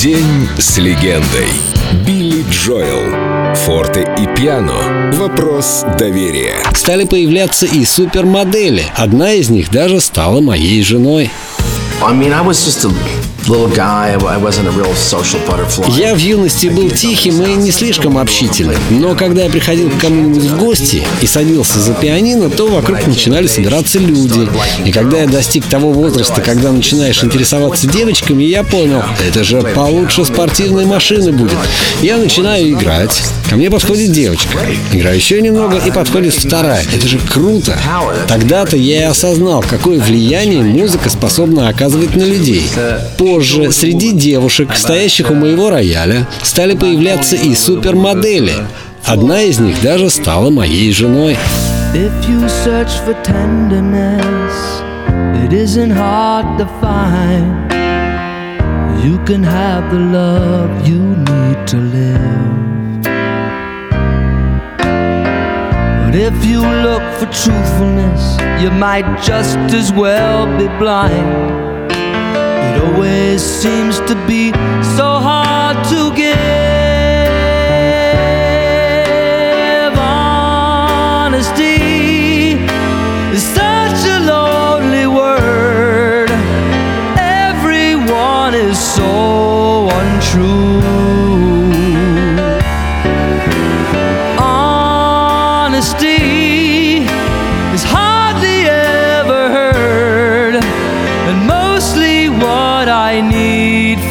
День с легендой. Билли Джоэл. Форте и пиано. Вопрос доверия. Стали появляться и супермодели. Одна из них даже стала моей женой. I mean, I was just a Я в юности был тихим и не слишком общительным. Но когда я приходил к кому-нибудь в гости и садился за пианино, то вокруг начинали собираться люди. И когда я достиг того возраста, когда начинаешь интересоваться девочками, я понял, это же получше спортивной машины будет. Я начинаю играть. Ко мне подходит девочка. Играю еще немного, и подходит вторая. Это же круто. Тогда-то я и осознал, какое влияние музыка способна оказывать на людей. Позже среди девушек, стоящих у моего рояля, стали появляться и супермодели. Одна из них даже стала моей женой. If you search for tenderness, it isn't hard to find. You can have the love you need to live. But if you look for truthfulness, you might just as well be blind. Always seems to be so hard to give. Honesty is such a lonely word. Everyone is so untrue.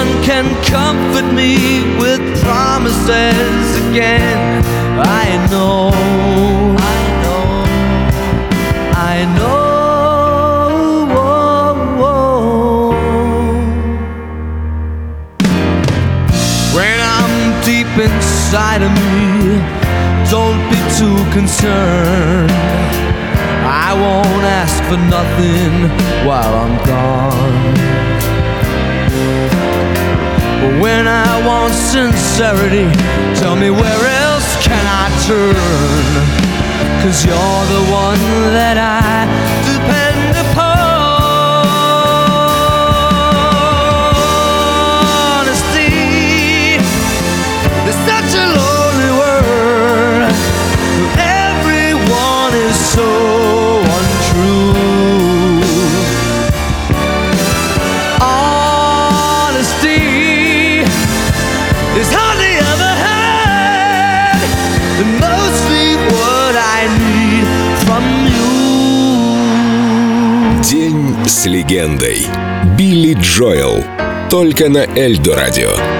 Anyone can comfort me with promises again. I know, I know, I know. When I'm deep inside of me, don't be too concerned. I won't ask for nothing while I'm gone. When I want sincerity, tell me where else can I turn? Cause you're the one that I depend upon. День с легендой. Билли Джоэл. Только на Эльдо радио.